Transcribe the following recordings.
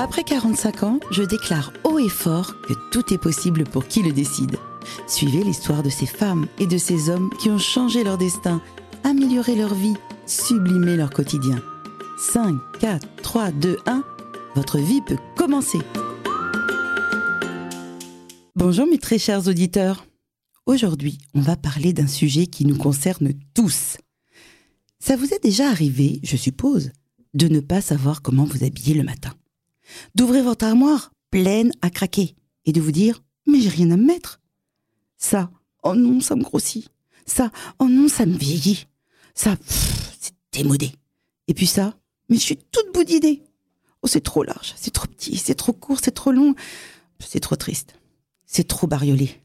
Après 45 ans, je déclare haut et fort que tout est possible pour qui le décide. Suivez l'histoire de ces femmes et de ces hommes qui ont changé leur destin, amélioré leur vie, sublimé leur quotidien. 5, 4, 3, 2, 1, votre vie peut commencer. Bonjour mes très chers auditeurs. Aujourd'hui, on va parler d'un sujet qui nous concerne tous. Ça vous est déjà arrivé, je suppose, de ne pas savoir comment vous habiller le matin. D'ouvrir votre armoire pleine à craquer et de vous dire Mais j'ai rien à me mettre. Ça, oh non, ça me grossit. Ça, oh non, ça me vieillit. Ça, c'est démodé. Et puis ça, mais je suis toute bout d'idées. Oh, c'est trop large, c'est trop petit, c'est trop court, c'est trop long. C'est trop triste. C'est trop bariolé.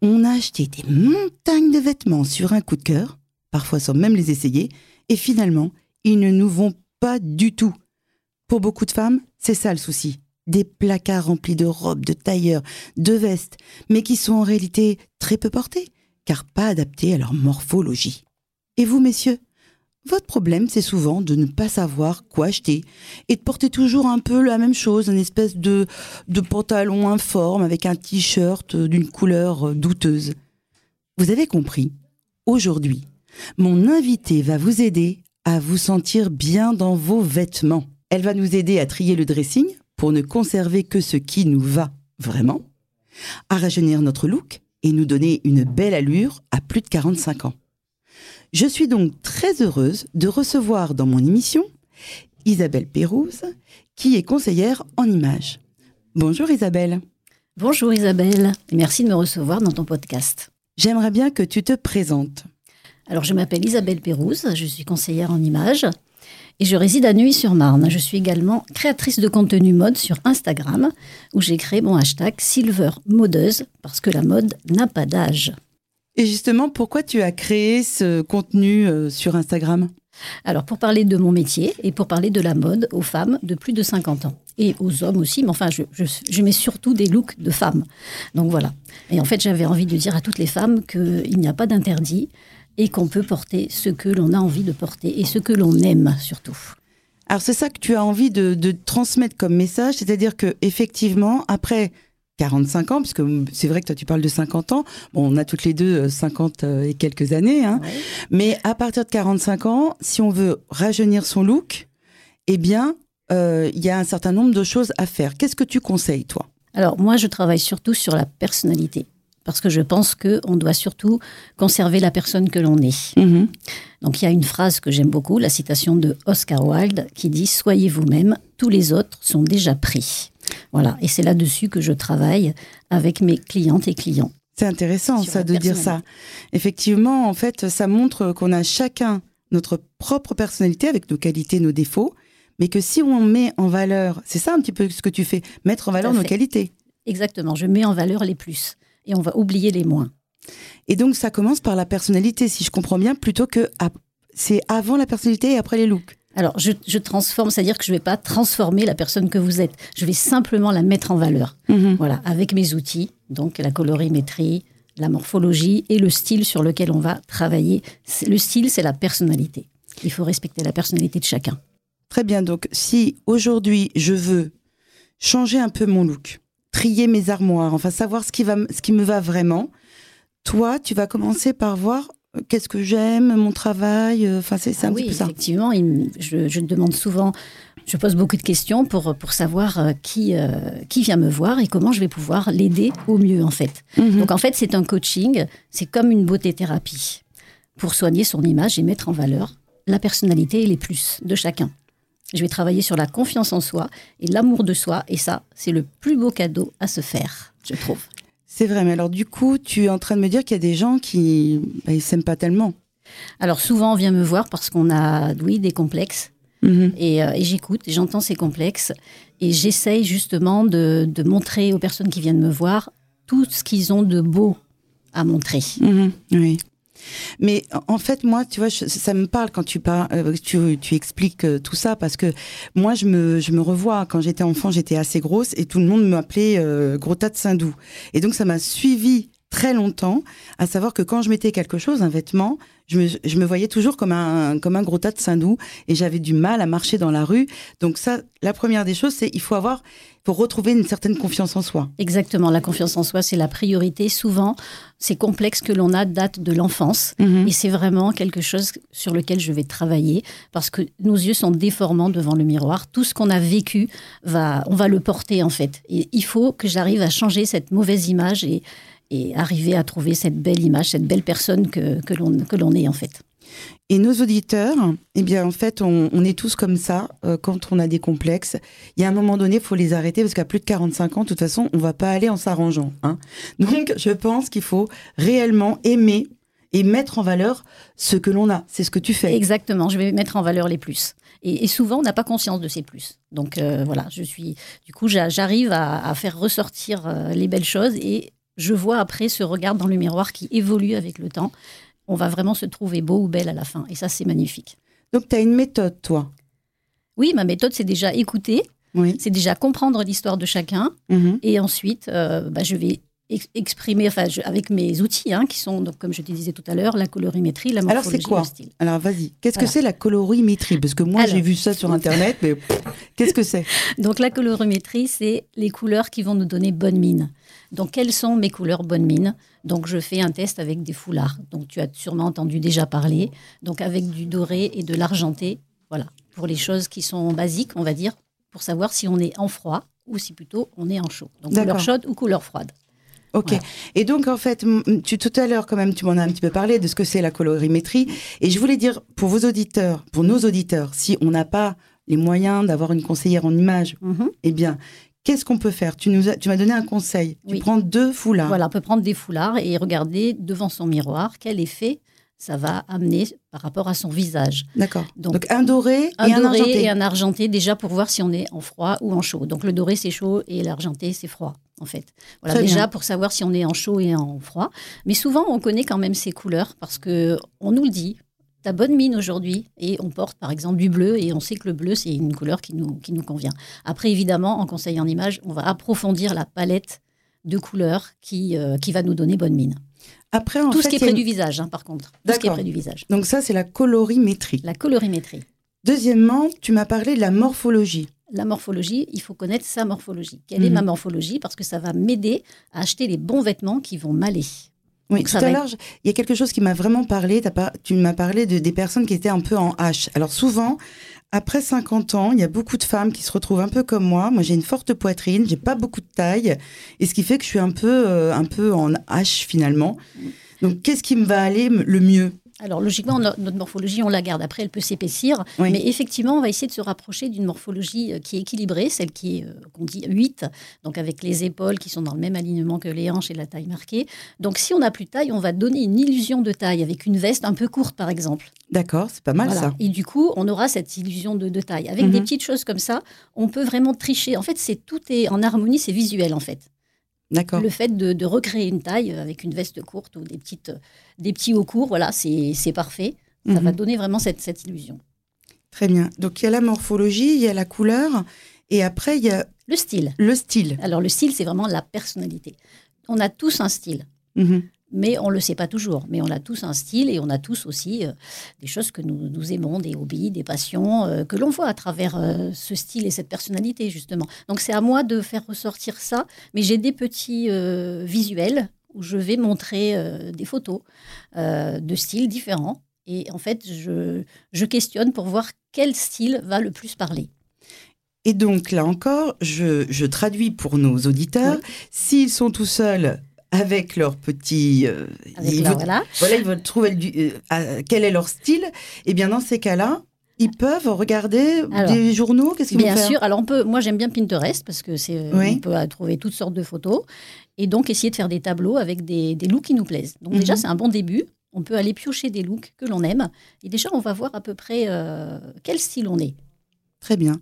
On a acheté des montagnes de vêtements sur un coup de cœur, parfois sans même les essayer, et finalement, ils ne nous vont pas du tout. Pour beaucoup de femmes, c'est ça le souci. Des placards remplis de robes, de tailleurs, de vestes, mais qui sont en réalité très peu portées, car pas adaptées à leur morphologie. Et vous, messieurs votre problème, c'est souvent de ne pas savoir quoi acheter et de porter toujours un peu la même chose, une espèce de, de pantalon informe avec un t-shirt d'une couleur douteuse. Vous avez compris Aujourd'hui, mon invité va vous aider à vous sentir bien dans vos vêtements. Elle va nous aider à trier le dressing pour ne conserver que ce qui nous va vraiment, à rajeunir notre look et nous donner une belle allure à plus de 45 ans. Je suis donc très heureuse de recevoir dans mon émission Isabelle Pérouse, qui est conseillère en images. Bonjour Isabelle. Bonjour Isabelle, et merci de me recevoir dans ton podcast. J'aimerais bien que tu te présentes. Alors je m'appelle Isabelle Pérouse, je suis conseillère en images et je réside à Nuit-sur-Marne. Je suis également créatrice de contenu mode sur Instagram où j'ai créé mon hashtag Silver Modeuse parce que la mode n'a pas d'âge. Et justement, pourquoi tu as créé ce contenu euh, sur Instagram? Alors, pour parler de mon métier et pour parler de la mode aux femmes de plus de 50 ans. Et aux hommes aussi, mais enfin, je, je mets surtout des looks de femmes. Donc voilà. Et en fait, j'avais envie de dire à toutes les femmes qu'il n'y a pas d'interdit et qu'on peut porter ce que l'on a envie de porter et ce que l'on aime surtout. Alors c'est ça que tu as envie de, transmettre comme message, c'est-à-dire que effectivement après 45 ans, parce que c'est vrai que toi tu parles de 50 ans, bon on a toutes les deux 50 euh, euh, et quelques années, hein, mais à partir de 45 ans, si on veut rajeunir son look, eh bien euh, il y a un certain nombre de choses à faire. Qu'est-ce que tu conseilles toi? Alors moi, je travaille surtout sur la personnalité parce que je pense qu'on doit surtout conserver la personne que l'on est. Mhm. Donc il y a une phrase que j'aime beaucoup, la citation de Oscar Wilde, qui dit ⁇ Soyez vous-même, tous les autres sont déjà pris ⁇ Voilà, et c'est là-dessus que je travaille avec mes clientes et clients. C'est intéressant ça de dire ça. Effectivement, en fait, ça montre qu'on a chacun notre propre personnalité avec nos qualités, nos défauts, mais que si on met en valeur, c'est ça un petit peu ce que tu fais, mettre en valeur nos qualités. Exactement, je mets en valeur les plus et on va oublier les moins. Et donc ça commence par la personnalité, si je comprends bien, plutôt que c'est avant la personnalité et après les looks. Alors je, transforme, c'est-à-dire que je ne vais pas transformer la personne que vous êtes, je vais simplement la mettre en valeur. Mhm. Voilà, avec mes outils, donc la colorimétrie, la morphologie et le style sur lequel on va travailler. Le style, c'est la personnalité. Il faut respecter la personnalité de chacun. Très bien, donc si aujourd'hui je veux changer un peu mon look, trier mes armoires, enfin savoir ce qui, va, ce qui me va vraiment. Toi, tu vas commencer par voir euh, qu'est-ce que j'aime, mon travail. Euh, enfin, c'est un ah petit peu ça. Effectivement, je, je, demande souvent, je pose beaucoup de questions pour, pour savoir euh, qui, qui vient me voir et comment je vais pouvoir l'aider au mieux, en fait. Mhm. Donc, en fait, c'est un coaching, c'est comme une beauté thérapie pour soigner son image et mettre en valeur la personnalité et les plus de chacun. Je vais travailler sur la confiance en soi et l'amour de soi. Et ça, c'est le plus beau cadeau à se faire, je trouve. C'est vrai, mais alors du coup, tu es en train de me dire qu'il y a des gens qui ne bah, s'aiment pas tellement. Alors souvent, on vient me voir parce qu'on a, oui, des complexes. Mhm. Euh, et, j'écoute, j'entends ces complexes. Et j'essaye justement de, montrer aux personnes qui viennent me voir tout ce qu'ils ont de beau à montrer. Mhm. oui. Mais en fait, moi, tu vois, ça me parle quand tu, parles, euh, tu, tu expliques euh, tout ça parce que moi, je me, je me revois. Quand j'étais enfant, j'étais assez grosse et tout le monde m'appelait euh, gros tas de Saint-Doux. Et donc, ça m'a suivi très longtemps, à savoir que quand je mettais quelque chose, un vêtement, je me, je me voyais toujours comme un, comme un gros tas de saindoux et j'avais du mal à marcher dans la rue. Donc ça, la première des choses, c'est il faut avoir, pour retrouver une certaine confiance en soi. Exactement, la confiance en soi, c'est la priorité. Souvent, ces complexes que l'on a datent de l'enfance Mhm. et c'est vraiment quelque chose sur lequel je vais travailler parce que nos yeux sont déformants devant le miroir. Tout ce qu'on a vécu, va, on va le porter en fait. Et il faut que j'arrive à changer cette mauvaise image et, et arriver à trouver cette belle image, cette belle personne que, que l'on est en fait. Et nos auditeurs, eh bien, en fait, on, on est tous comme ça euh, quand on a des complexes. Il y a un moment donné, il faut les arrêter parce qu'à plus de 45 ans, de toute façon, on va pas aller en s'arrangeant. Hein. Donc, je pense qu'il faut réellement aimer et mettre en valeur ce que l'on a. C'est ce que tu fais. Exactement, je vais mettre en valeur les plus. Et, et souvent, on n'a pas conscience de ces plus. Donc euh, voilà, je suis. Du coup, j'a- j'arrive à, à faire ressortir euh, les belles choses et je vois après ce regard dans le miroir qui évolue avec le temps. On va vraiment se trouver beau ou belle à la fin. Et ça, c'est magnifique. Donc, tu as une méthode, toi? Oui, ma méthode, c'est déjà écouter, Oui. c'est déjà comprendre l'histoire de chacun. Mhm. Et ensuite, euh, bah, je vais ex- exprimer, enfin, je- avec mes outils, hein, qui sont, donc, comme je te disais tout à l'heure, la colorimétrie, la Alors, morphologie, c'est quoi le style. Alors, vas-y. Qu'est-ce que c'est la colorimétrie? Parce que moi, Alors. j'ai vu ça sur Internet, mais qu'est-ce que c'est? Donc la colorimétrie, c'est les couleurs qui vont nous donner bonne mine. Donc quelles sont mes couleurs bonne mine? Donc je fais un test avec des foulards. Donc tu as sûrement entendu déjà parler. Donc avec du doré et de l'argenté, voilà, pour les choses qui sont basiques, on va dire, pour savoir si on est en froid ou si plutôt on est en chaud. Donc couleur chaude ou couleur froide. Ok. Voilà. Et donc, en fait, tu, tout à l'heure, quand même, tu m'en as un petit peu parlé de ce que c'est la colorimétrie. Et je voulais dire, pour vos auditeurs, pour nos auditeurs, si on n'a pas les moyens d'avoir une conseillère en image, Mhm. eh bien, qu'est-ce qu'on peut faire? Tu nous as- tu m'as donné un conseil. Tu prends deux foulards. Voilà, on peut prendre des foulards et regarder devant son miroir quel effet ça va amener par rapport à son visage. D'accord. Donc, Donc, un doré Un et un doré argenté. et un argenté, déjà pour voir si on est en froid ou en chaud. Donc le doré, c'est chaud et l'argenté, c'est froid, en fait. Voilà, Très déjà bien. pour savoir si on est en chaud et en froid. Mais souvent, on connaît quand même ces couleurs parce que on nous le dit. T'as bonne mine aujourd'hui et on porte par exemple du bleu et on sait que le bleu c'est une couleur qui nous, qui nous convient. Après évidemment en conseil en image on va approfondir la palette de couleurs qui, euh, qui va nous donner bonne mine. Après, en Tout fait, ce qui est près une- du visage hein, par contre. Tout ce qui est près du visage. Donc, ça, c'est la colorimétrie. La colorimétrie. Deuxièmement, tu m'as parlé de la morphologie. La morphologie, il faut connaître sa morphologie. Quelle est Mhm. ma morphologie? Parce que ça va m'aider à acheter les bons vêtements qui vont m'aller. Oui, Donc, tout ça à l'heure, il y a quelque chose qui m'a vraiment parlé. Tu m'as parlé de, des personnes qui étaient un peu en H. Alors souvent, après 50 ans, il y a beaucoup de femmes qui se retrouvent un peu comme moi. Moi, j'ai une forte poitrine, j'ai pas beaucoup de taille, et ce qui fait que je suis un peu, euh, un peu en H finalement. Donc, qu'est-ce qui me va aller le mieux? Alors logiquement, no- notre morphologie, on la garde. Après, elle peut s'épaissir. Oui. Mais effectivement, on va essayer de se rapprocher d'une morphologie euh, qui est équilibrée, celle qui est, euh, qu'on dit 8, donc avec les épaules qui sont dans le même alignement que les hanches et la taille marquée. Donc si on n'a plus de taille, on va donner une illusion de taille avec une veste un peu courte, par exemple. D'accord, c'est pas mal Voilà. ça. Et du coup, on aura cette illusion de, de taille. Avec Mhm. des petites choses comme ça, on peut vraiment tricher. En fait, c'est tout est en harmonie, c'est visuel en fait. Le fait de, de recréer une taille avec une veste courte ou des, petites, des petits hauts courts, voilà, c'est parfait. Ça Mhm. va donner vraiment cette, cette illusion. Très bien. Donc, il y a la morphologie, il y a la couleur, et après, il y a Le style. le style. Alors, le style, c'est vraiment la personnalité. On a tous un style, Mhm. Mais on ne le sait pas toujours. Mais on a tous un style et on a tous aussi euh, des choses que nous, nous aimons, des hobbies, des passions, euh, que l'on voit à travers euh, ce style et cette personnalité, justement. Donc, c'est à moi de faire ressortir ça. Mais j'ai des petits visuels où je vais montrer des photos de styles différents. Et en fait, je, je questionne pour voir quel style va le plus parler. Et donc, là encore, je, je traduis pour nos auditeurs. S'ils sont tout seuls avec leur petit... euh, Avec ils veulent- voilà. voilà, ils veulent trouver du- euh, quel est leur style. Et bien, dans ces cas-là, ils peuvent regarder Alors, des journaux. Qu'est-ce qu'ils vont Bien faire sûr. Alors on peut. Moi j'aime bien Pinterest parce que c'est. Oui. On peut euh, trouver toutes sortes de photos et donc essayer de faire des tableaux avec des, des looks qui nous plaisent. Donc déjà Mhm. c'est un bon début. On peut aller piocher des looks que l'on aime et déjà on va voir à peu près euh, quel style on est. Très bien.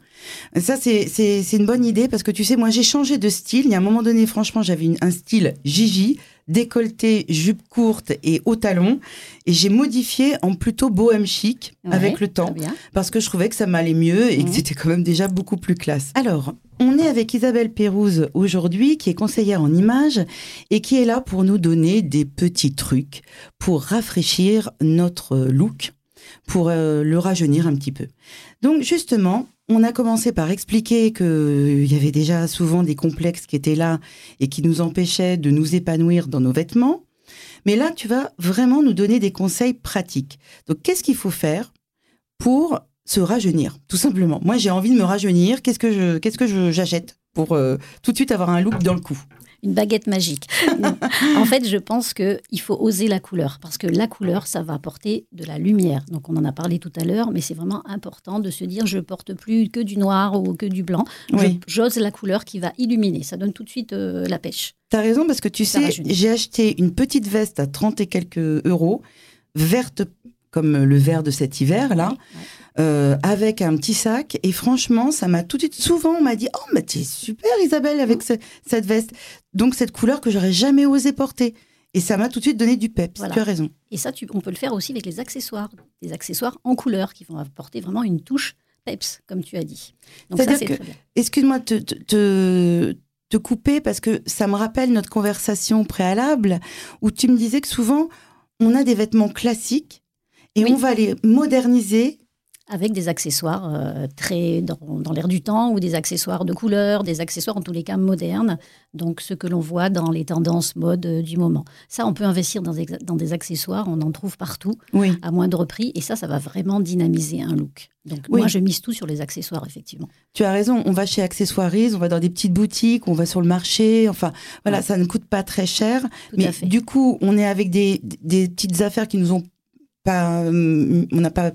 Ça, c'est- une bonne idée parce que tu sais, moi, j'ai changé de style. Il y a un moment donné, franchement, j'avais un style Gigi. décolleté, jupe courte et haut talon. Et j'ai modifié en plutôt bohème chic avec le temps. Parce que je trouvais que ça m'allait mieux et que mmh. c'était quand même déjà beaucoup plus classe. Alors, on est avec Isabelle Pérouse aujourd'hui, qui est conseillère en images et qui est là pour nous donner des petits trucs pour rafraîchir notre look, pour euh, le rajeunir un petit peu. Donc justement, on a commencé par expliquer qu'il euh, y avait déjà souvent des complexes qui étaient là et qui nous empêchaient de nous épanouir dans nos vêtements. Mais là, tu vas vraiment nous donner des conseils pratiques. Donc, qu'est-ce qu'il faut faire pour se rajeunir, tout simplement? Moi, j'ai envie de me rajeunir. Qu'est-ce que que j'achète pour euh, tout de suite avoir un look dans le cou? Une baguette magique. en fait, je pense qu'il faut oser la couleur, parce que la couleur, ça va apporter de la lumière. Donc, on en a parlé tout à l'heure, mais c'est vraiment important de se dire, je porte plus que du noir ou que du blanc. J'ose la couleur qui va illuminer. Ça donne tout de suite euh, la pêche. Tu as raison, parce que tu sais, j'ai acheté une petite veste à 30 et quelques euros, verte comme le vert de cet hiver-là. Euh, avec un petit sac. Et franchement, ça m'a tout de suite, souvent, on m'a dit, oh, mais t'es super Isabelle avec cette veste. Donc cette couleur que j'aurais jamais osé porter. Et ça m'a tout de suite donné du peps. Tu as raison. Et ça, tu, on peut le faire aussi avec les accessoires. Des accessoires en couleur qui vont apporter vraiment une touche peps, comme tu as dit. Donc ça, c'est Excuse-moi de te, te, couper parce que ça me rappelle notre conversation préalable où tu me disais que souvent, on a des vêtements classiques et on va les moderniser avec des accessoires euh, très dans, l'air du temps ou des accessoires de couleur, des accessoires en tous les cas modernes, donc ce que l'on voit dans les tendances mode euh, du moment. Ça, on peut investir dans des, dans des accessoires, on en trouve partout, à moindre prix, et ça, ça va vraiment dynamiser un look. Donc moi, je mise tout sur les accessoires, effectivement. Tu as raison, on va chez Accessoiries, on va dans des petites boutiques, on va sur le marché, enfin voilà, ça ne coûte pas très cher, mais du coup, on est avec des, des petites affaires qui nous ont pas, hum, on n'a pas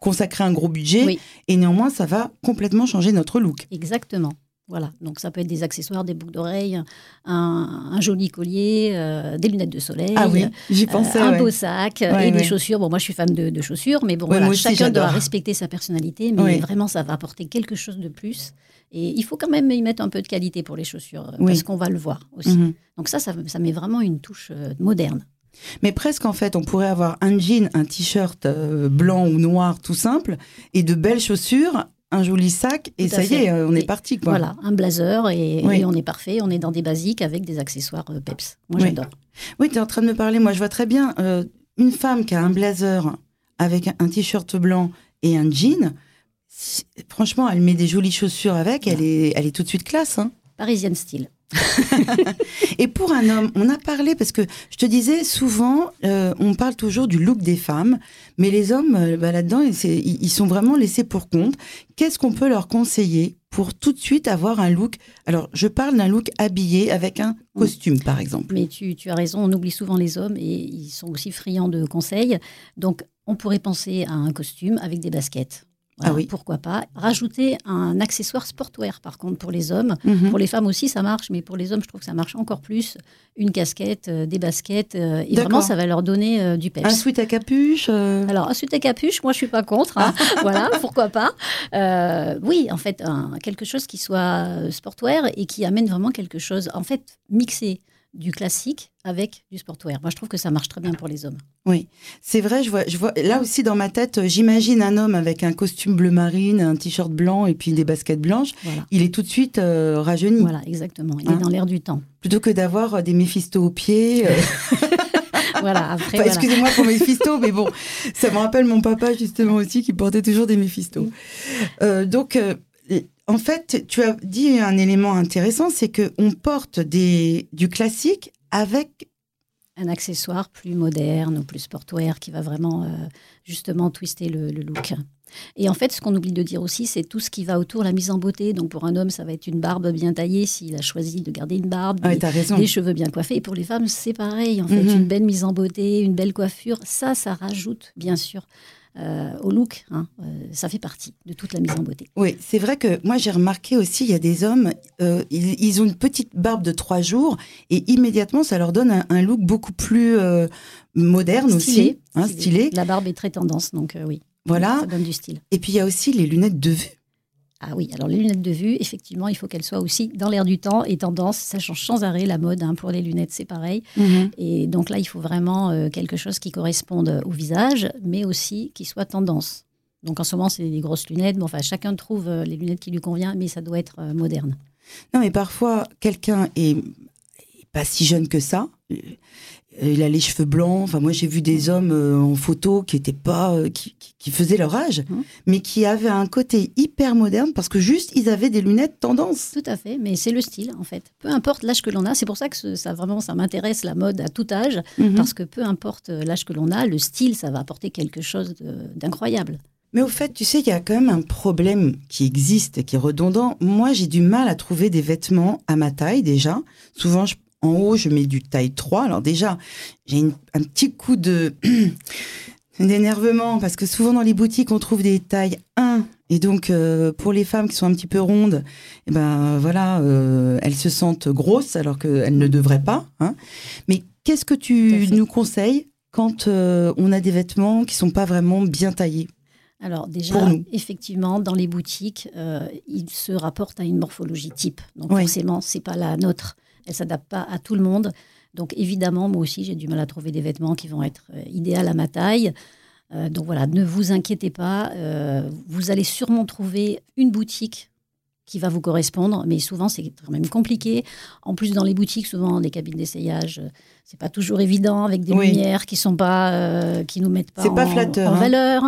consacrer un gros budget. Et néanmoins, ça va complètement changer notre look. Exactement. Voilà, donc ça peut être des accessoires, des boucles d'oreilles, un, joli collier, euh, des lunettes de soleil, ah oui, j'y euh, pensais, un beau sac et des chaussures. Bon, moi je suis fan de, chaussures, mais bon, voilà, chacun doit respecter sa personnalité, mais vraiment ça va apporter quelque chose de plus. Et il faut quand même y mettre un peu de qualité pour les chaussures, parce qu'on va le voir aussi. Mhm. Donc ça, ça, ça, met vraiment une touche euh, moderne. Mais presque en fait, on pourrait avoir un jean, un t-shirt euh, blanc ou noir tout simple, et de belles chaussures, un joli sac, et ça y est, euh, on est parti. Quoi. Voilà, un blazer, et, on est parfait, on est dans des basiques avec des accessoires euh, peps. Moi, j'adore. Oui, tu es en train de me parler, moi je vois très bien une femme qui a un blazer avec un, t-shirt blanc et un jean. Franchement, elle met des jolies chaussures avec, elle est, elle est tout de suite classe. Hein. Parisienne style. et pour un homme, on a parlé, parce que je te disais, souvent, euh, on parle toujours du look des femmes, mais les hommes, euh, bah, là-dedans, ils, sont vraiment laissés pour compte. Qu'est-ce qu'on peut leur conseiller pour tout de suite avoir un look? Alors, je parle d'un look habillé avec un costume, par exemple. Mais tu, tu as raison, on oublie souvent les hommes et ils sont aussi friands de conseils. Donc, on pourrait penser à un costume avec des baskets ah oui. Pourquoi pas Rajouter un accessoire sportwear, par contre, pour les hommes. Mhm. Pour les femmes aussi, ça marche, mais pour les hommes, je trouve que ça marche encore plus. Une casquette, euh, des baskets, euh, et vraiment, ça va leur donner euh, du peps. Un sweat à capuche Alors, un sweat à capuche, moi, je suis pas contre. Hein. Ah. voilà, pourquoi pas Oui, en fait, quelque chose qui soit sportwear et qui amène vraiment quelque chose, en fait, mixé du classique avec du sportwear. Moi, je trouve que ça marche très bien pour les hommes. Oui, c'est vrai. Je vois, je vois. Là aussi, dans ma tête, j'imagine un homme avec un costume bleu marine, un t-shirt blanc et puis des baskets blanches. Il est tout de suite euh, rajeuni. Voilà, exactement. Il est hein dans l'air du temps. Plutôt que d'avoir euh, des Méphisto aux pieds. Euh. voilà, après. Excusez-moi pour Méphisto, mais bon, ça me rappelle mon papa justement aussi qui portait toujours des Méphisto. donc, en fait, tu as dit un élément intéressant, c'est que on porte des, du classique avec un accessoire plus moderne ou plus sportwear qui va vraiment euh, justement twister le, look. Et en fait, ce qu'on oublie de dire aussi, c'est tout ce qui va autour de la mise en beauté. Donc pour un homme, ça va être une barbe bien taillée s'il a choisi de garder une barbe, des, cheveux bien coiffés. Et pour les femmes, c'est pareil. En fait, mhm. une belle mise en beauté, une belle coiffure, ça, ça rajoute bien sûr euh, au look. Hein, euh, ça fait partie de toute la mise en beauté. Oui, c'est vrai que moi j'ai remarqué aussi, il y a des hommes, euh, ils, ont une petite barbe de trois jours et immédiatement ça leur donne un, look beaucoup plus moderne aussi, hein, stylé. La barbe est très tendance, donc oui. Voilà. Ça donne du style. Et puis il y a aussi les lunettes de vue. Ah oui, alors les lunettes de vue, effectivement, il faut qu'elles soient aussi dans l'air du temps et tendance. Ça change sans arrêt la mode. Hein, pour les lunettes, c'est pareil. Mhm. Et donc là, il faut vraiment euh, quelque chose qui corresponde au visage, mais aussi qui soit tendance. Donc en ce moment, c'est des grosses lunettes. Bon, enfin, chacun trouve euh, les lunettes qui lui convient, mais ça doit être euh, moderne. Non, mais parfois, quelqu'un est pas si jeune que ça. Euh, Il a les cheveux blancs. Enfin, moi, j'ai vu des hommes euh, en photo qui étaient pas, euh, qui, qui- qui faisaient leur âge, Mhm. mais qui avaient un côté hyper moderne parce que juste ils avaient des lunettes tendance. Tout à fait, mais c'est le style en fait. Peu importe l'âge que l'on a, c'est pour ça que ce- ça vraiment ça m'intéresse la mode à tout âge Mhm. parce que peu importe l'âge que l'on a, le style ça va apporter quelque chose d'incroyable. Mais au fait, tu sais, il y a quand même un problème qui existe, qui est redondant. Moi, j'ai du mal à trouver des vêtements à ma taille déjà. Souvent, je- en haut, je mets du taille 3. Alors déjà, j'ai un petit coup de d'énervement parce que souvent dans les boutiques, on trouve des tailles 1. Et donc, euh, pour les femmes qui sont un petit peu rondes, eh ben voilà, euh, elles se sentent grosses alors qu'elles ne devraient pas. hein. Mais qu'est-ce que tu nous conseilles quand euh, on a des vêtements qui sont pas vraiment bien taillés? Alors déjà, effectivement, dans les boutiques, euh, ils se rapportent à une morphologie type. Donc Oui. forcément, c'est pas la nôtre. Elle s'adapte pas à tout le monde. Donc évidemment, moi aussi, j'ai du mal à trouver des vêtements qui vont être euh, idéaux à ma taille. Euh, donc voilà, ne vous inquiétez pas. euh, vous allez sûrement trouver une boutique qui va vous correspondre, mais souvent c'est quand même compliqué. En plus, dans les boutiques, souvent des cabines d'essayage, c'est pas toujours évident avec des Oui. lumières qui sont pas, euh, qui nous mettent pas, C'est pas en- flatteur, en hein. valeur.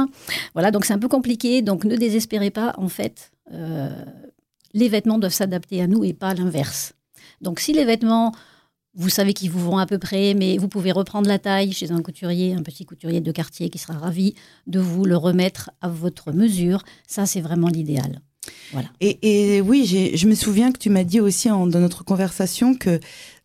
Voilà, donc c'est un peu compliqué. Donc ne désespérez pas. En fait, les vêtements doivent s'adapter à nous et pas à l'inverse. Donc si les vêtements, vous savez qu'ils vous vont à peu près, mais vous pouvez reprendre la taille chez un couturier, un petit couturier de quartier qui sera ravi de vous le remettre à votre mesure. Ça, c'est vraiment l'idéal. Et, et oui, je me souviens que tu m'as dit aussi dans notre conversation que,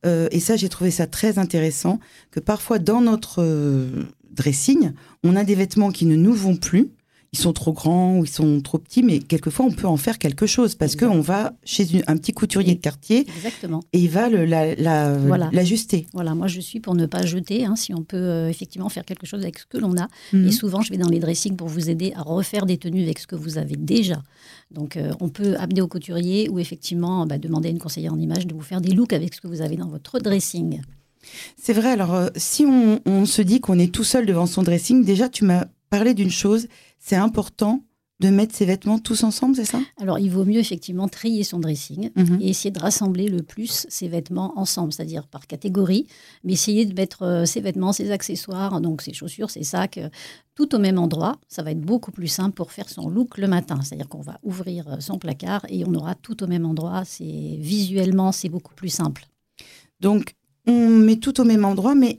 euh, et ça j'ai trouvé ça très intéressant, que parfois dans notre euh, dressing, on a des vêtements qui ne nous vont plus, ils sont trop grands ou ils sont trop petits, mais quelquefois on peut en faire quelque chose parce qu'on va chez une- un petit couturier de quartier Exactement. et il va le- la- la- Voilà. l'ajuster. Voilà, moi je suis pour ne pas jeter, hein, si on peut euh, effectivement faire quelque chose avec ce que l'on a. Mhm. Et souvent, je vais dans les dressings pour vous aider à refaire des tenues avec ce que vous avez déjà. Donc, euh, on peut amener au couturier ou effectivement bah, demander à une conseillère en image de vous faire des looks avec ce que vous avez dans votre dressing. C'est vrai, alors euh, si on, on se dit qu'on est tout seul devant son dressing, déjà tu m'as parlé d'une chose, c'est important de mettre ses vêtements tous ensemble, c'est ça? Alors, il vaut mieux effectivement trier son dressing Mhm. et essayer de rassembler le plus ses vêtements ensemble, c'est-à-dire par catégorie, mais essayer de mettre euh, ses vêtements, ses accessoires, donc ses chaussures, ses sacs, euh, tout au même endroit. Ça va être beaucoup plus simple pour faire son look le matin, c'est-à-dire qu'on va ouvrir euh, son placard et on aura tout au même endroit. C'est visuellement, c'est beaucoup plus simple. Donc, on met tout au même endroit, mais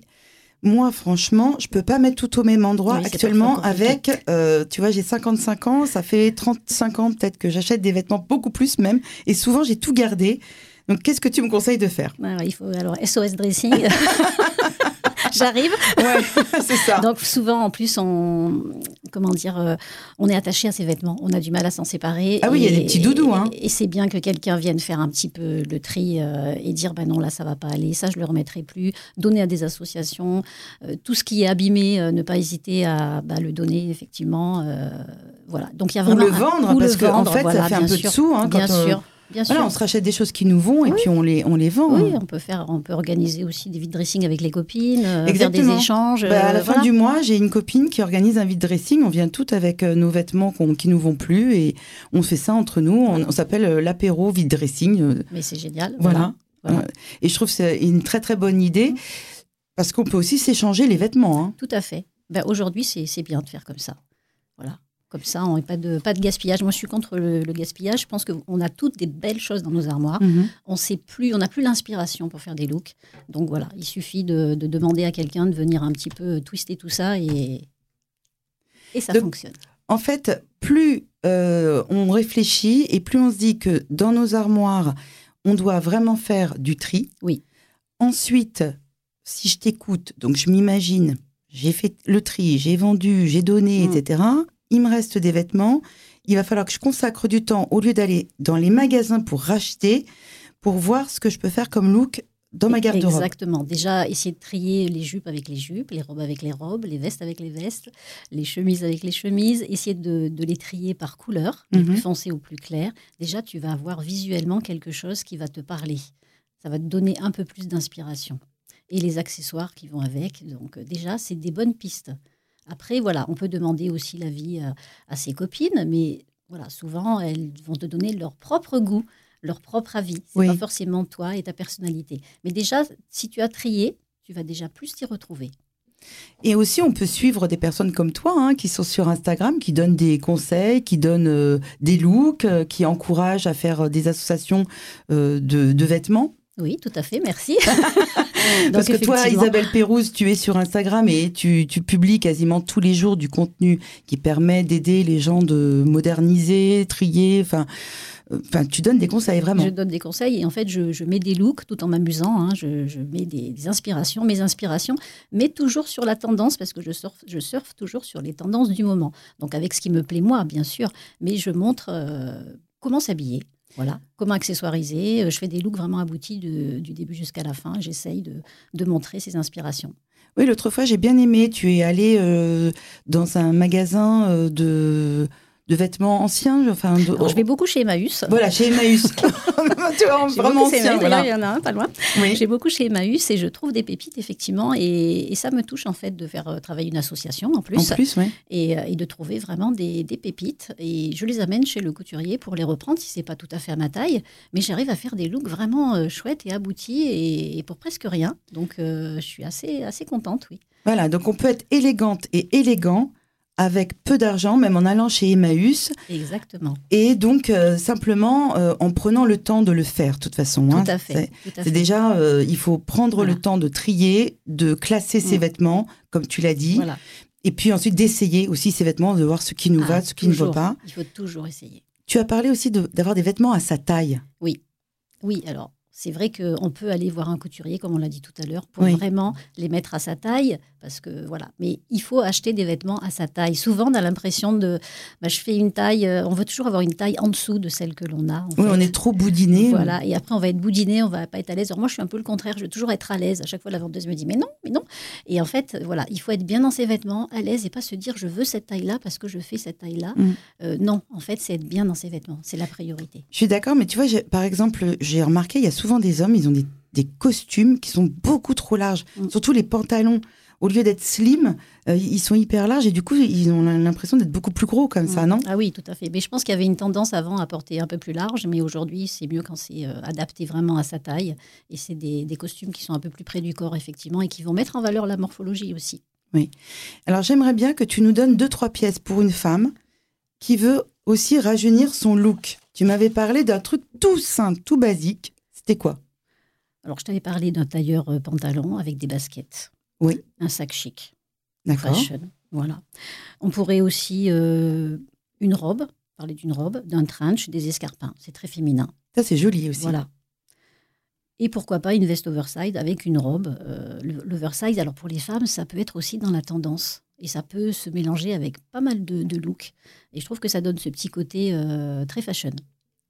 moi, franchement, je peux pas mettre tout au même endroit Oui, actuellement avec, euh, tu vois, j'ai 55 ans, ça fait 35 ans peut-être que j'achète des vêtements beaucoup plus même, et souvent j'ai tout gardé. Donc, qu'est-ce que tu me conseilles de faire? Il faut alors SOS dressing. J'arrive. Ouais, c'est ça. Donc souvent, en plus, on comment dire, euh, on est attaché à ses vêtements. On a du mal à s'en séparer. Ah oui, il y a des petits doudous, hein. Et, c'est bien que quelqu'un vienne faire un petit peu le tri euh, et dire, ben non, là, ça va pas aller. Ça, je le remettrai plus. Donner à des associations. Euh, tout ce qui est abîmé, euh, ne pas hésiter à bah, le donner, effectivement. voilà. Donc il y a Ou vraiment le un- vendre, ou parce le que en fait, voilà, ça fait un peu sûr. de sous. Hein, bien quand, euh, sûr. Bien sûr. Voilà, on se rachète des choses qui nous vont et Oui. puis on les, on les vend. Oui, on peut faire, on peut organiser aussi des vide dressing avec les copines, euh, faire des échanges. Bah, à la euh, fin voilà. du mois, j'ai une copine qui organise un vide dressing. On vient toutes avec euh, nos vêtements qu'on- qui nous vont plus et on fait ça entre nous. On, on s'appelle l'apéro vide dressing. Mais c'est génial. voilà. Voilà. Et je trouve que c'est une très très bonne idée parce qu'on peut aussi s'échanger les vêtements. hein. Tout à fait. Ben, Aujourd'hui, c'est c'est bien de faire comme ça. Voilà. Comme ça, on pas de, pas de gaspillage. Moi, je suis contre le, le gaspillage. Je pense qu'on a toutes des belles choses dans nos armoires. On sait plus, on n'a plus l'inspiration pour faire des looks. Donc voilà, il suffit de, de demander à quelqu'un de venir un petit peu twister tout ça et, et ça fonctionne. En fait, plus euh, on réfléchit et plus on se dit que dans nos armoires, on doit vraiment faire du tri. Oui. Ensuite, si je t'écoute, donc je m'imagine, j'ai fait le tri, j'ai vendu, j'ai donné, Mm. etc. Il me reste des vêtements. Il va falloir que je consacre du temps au lieu d'aller dans les magasins pour racheter, pour voir ce que je peux faire comme look dans ma garde-robe. Exactement. Déjà, essayer de trier les jupes avec les jupes, les robes avec les robes, les vestes avec les vestes, les chemises avec les chemises. Essayer de, les trier par couleur, du plus foncé au plus clair. Déjà, tu vas avoir visuellement quelque chose qui va te parler. Ça va te donner un peu plus d'inspiration. Et les accessoires qui vont avec. Donc, euh, déjà, c'est des bonnes pistes. Après, voilà, on peut demander aussi l'avis à, à ses copines, mais voilà, souvent, elles vont te donner leur propre goût leur propre avis. C'est pas forcément toi et ta personnalité. Mais déjà, si tu as trié, tu vas déjà plus t'y retrouver. Et aussi, on peut suivre des personnes comme toi hein, qui sont sur Instagram, qui donnent des conseils, qui donnent euh, des looks, euh, qui encouragent à faire euh, des associations de, vêtements. Oui, tout à fait, merci. Parce que toi, Isabelle Pérouse, tu es sur Instagram et tu, tu, publies quasiment tous les jours du contenu qui permet d'aider les gens de moderniser, trier, enfin Enfin, tu donnes des conseils vraiment. Je donne des conseils et en fait, je, mets des looks tout en m'amusant. Hein. Je, mets des, inspirations, mes inspirations, mais toujours sur la tendance parce que je surfe, je surfe toujours sur les tendances du moment. Donc avec ce qui me plaît moi, bien sûr, mais je montre euh, comment s'habiller. Comment accessoiriser. Euh, je fais des looks vraiment aboutis du début jusqu'à la fin. J'essaye de, de montrer ces inspirations. Oui, l'autre fois, j'ai bien aimé. Tu es allé euh, dans un magasin de de vêtements anciens enfin Je vais beaucoup chez Emmaüs. Voilà, chez Emmaüs. tu vois, vraiment ancien. Voilà. Il y en a un, pas loin. J'ai beaucoup chez Emmaüs et je trouve des pépites, effectivement. Et, ça me touche, en fait, de faire euh, travailler une association, en plus. En plus, oui. Et, euh, et, de trouver vraiment des, des, pépites. Et je les amène chez le couturier pour les reprendre, si c'est pas tout à fait à ma taille. Mais j'arrive à faire des looks vraiment euh, chouettes et aboutis et, pour presque rien. Donc, je suis assez, assez contente, oui. Voilà, donc on peut être élégante et élégant avec peu d'argent, même en allant chez Emmaüs. Exactement. Et donc, euh, simplement, euh, en prenant le temps de le faire, de toute façon. Tout hein. à fait. C'est déjà, euh, il faut prendre le temps de trier, de classer ses mm. vêtements, comme tu l'as dit. Voilà. Et puis ensuite, d'essayer aussi ses vêtements, de voir ce qui nous ah, va, ce qui ne va pas. Il faut toujours essayer. Tu as parlé aussi d'avoir des vêtements à sa taille. Oui. Oui, alors c'est vrai qu'on peut aller voir un couturier, comme on l'a dit tout à l'heure, pour vraiment les mettre à sa taille, parce que voilà. Mais il faut acheter des vêtements à sa taille. Souvent, on a l'impression de, bah, je fais une taille. Euh, on veut toujours avoir une taille en dessous de celle que l'on a. oui, on est trop boudiné. Voilà. Et après, on va être boudiné, on va pas être à l'aise. Alors moi, je suis un peu le contraire. Je veux toujours être à l'aise. À chaque fois, la vendeuse me dit, mais non, mais non. Et en fait, voilà, il faut être bien dans ses vêtements, à l'aise, et pas se dire, je veux cette taille-là parce que je fais cette taille-là. Mm. Euh, non, en fait, c'est être bien dans ses vêtements. C'est la priorité. Je suis d'accord, mais tu vois, par exemple, j'ai remarqué, il y a souvent des hommes, ils ont des des costumes qui sont beaucoup trop larges. Mm. Surtout les pantalons, au lieu d'être slim, euh, ils sont hyper larges et du coup, ils ont l'impression d'être beaucoup plus gros comme ça, mm. non? Ah oui, tout à fait. Mais je pense qu'il y avait une tendance avant à porter un peu plus large, mais aujourd'hui, c'est mieux quand c'est euh, adapté vraiment à sa taille. Et c'est des, des, costumes qui sont un peu plus près du corps, effectivement, et qui vont mettre en valeur la morphologie aussi. Oui. Alors, j'aimerais bien que tu nous donnes deux, trois pièces pour une femme qui veut aussi rajeunir son look. Tu m'avais parlé d'un truc tout simple, tout basique. C'était quoi? Alors, je t'avais parlé d'un tailleur euh, pantalon avec des baskets. Oui. Un sac chic. D'accord. Voilà. On pourrait aussi euh, une robe, parler d'une robe, d'un trench, des escarpins. C'est très féminin. Ça, c'est joli aussi. Voilà. Et pourquoi pas une veste oversize avec une robe. Euh, l'oversize, alors pour les femmes, ça peut être aussi dans la tendance. Et ça peut se mélanger avec pas mal de, looks. Et je trouve que ça donne ce petit côté très fashion.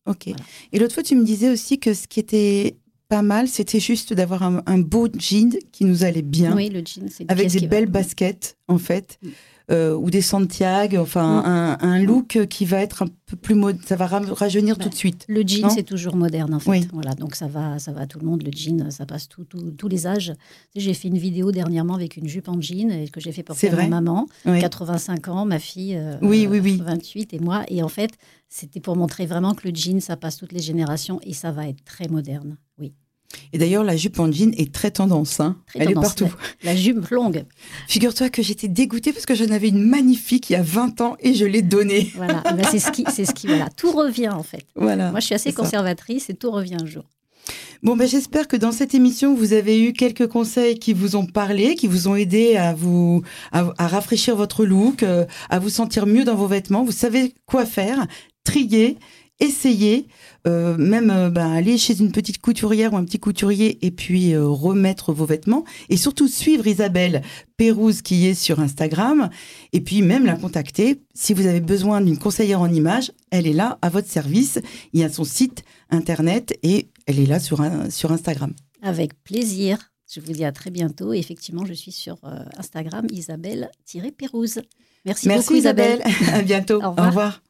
Ok. Et l'autre fois, tu me disais aussi que ce qui était pas mal, c'était juste d'avoir un, beau jean qui nous allait bien. Oui, le jean, c'est Avec des belles baskets, en fait. Mm. Euh, ou des Santiago, enfin mm. un, look qui va être un peu plus mode, ça va rajeunir bah, tout de suite. Le jean c'est toujours moderne en fait, voilà donc ça va, ça va à tout le monde. Le jean, ça passe tout, tous les âges. J'ai fait une vidéo dernièrement avec une jupe en jean que j'ai fait porter à ma maman, 85 ans, ma fille, euh, oui, oui, oui. 28 et moi, et en fait c'était pour montrer vraiment que le jean ça passe toutes les générations et ça va être très moderne. Oui. Et d'ailleurs, la jupe en jean est très tendance. Hein. Elle est partout. La, jupe longue. Figure-toi que j'étais dégoûtée parce que j'en avais une magnifique il y a 20 ans et je l'ai donnée. Voilà, eh ben, c'est ce qui, c'est ce qui, voilà, tout revient en fait. Voilà. Moi, je suis assez conservatrice et tout revient un jour. Bon, ben, j'espère que dans cette émission, vous avez eu quelques conseils qui vous ont parlé, qui vous ont aidé à vous, à, à rafraîchir votre look, euh, à vous sentir mieux dans vos vêtements. Vous savez quoi faire, trier, essayer, euh, même euh, ben, aller chez une petite couturière ou un petit couturier et puis euh, remettre vos vêtements et surtout suivre Isabelle Pérouse qui est sur Instagram et puis même la contacter si vous avez besoin d'une conseillère en images, elle est là à votre service. Il y a son site internet et elle est là sur, sur Instagram. Avec plaisir. Je vous dis à très bientôt. Et effectivement, je suis sur Instagram Isabelle-Pérouse. Merci, Merci beaucoup Isabelle. à bientôt. Au revoir.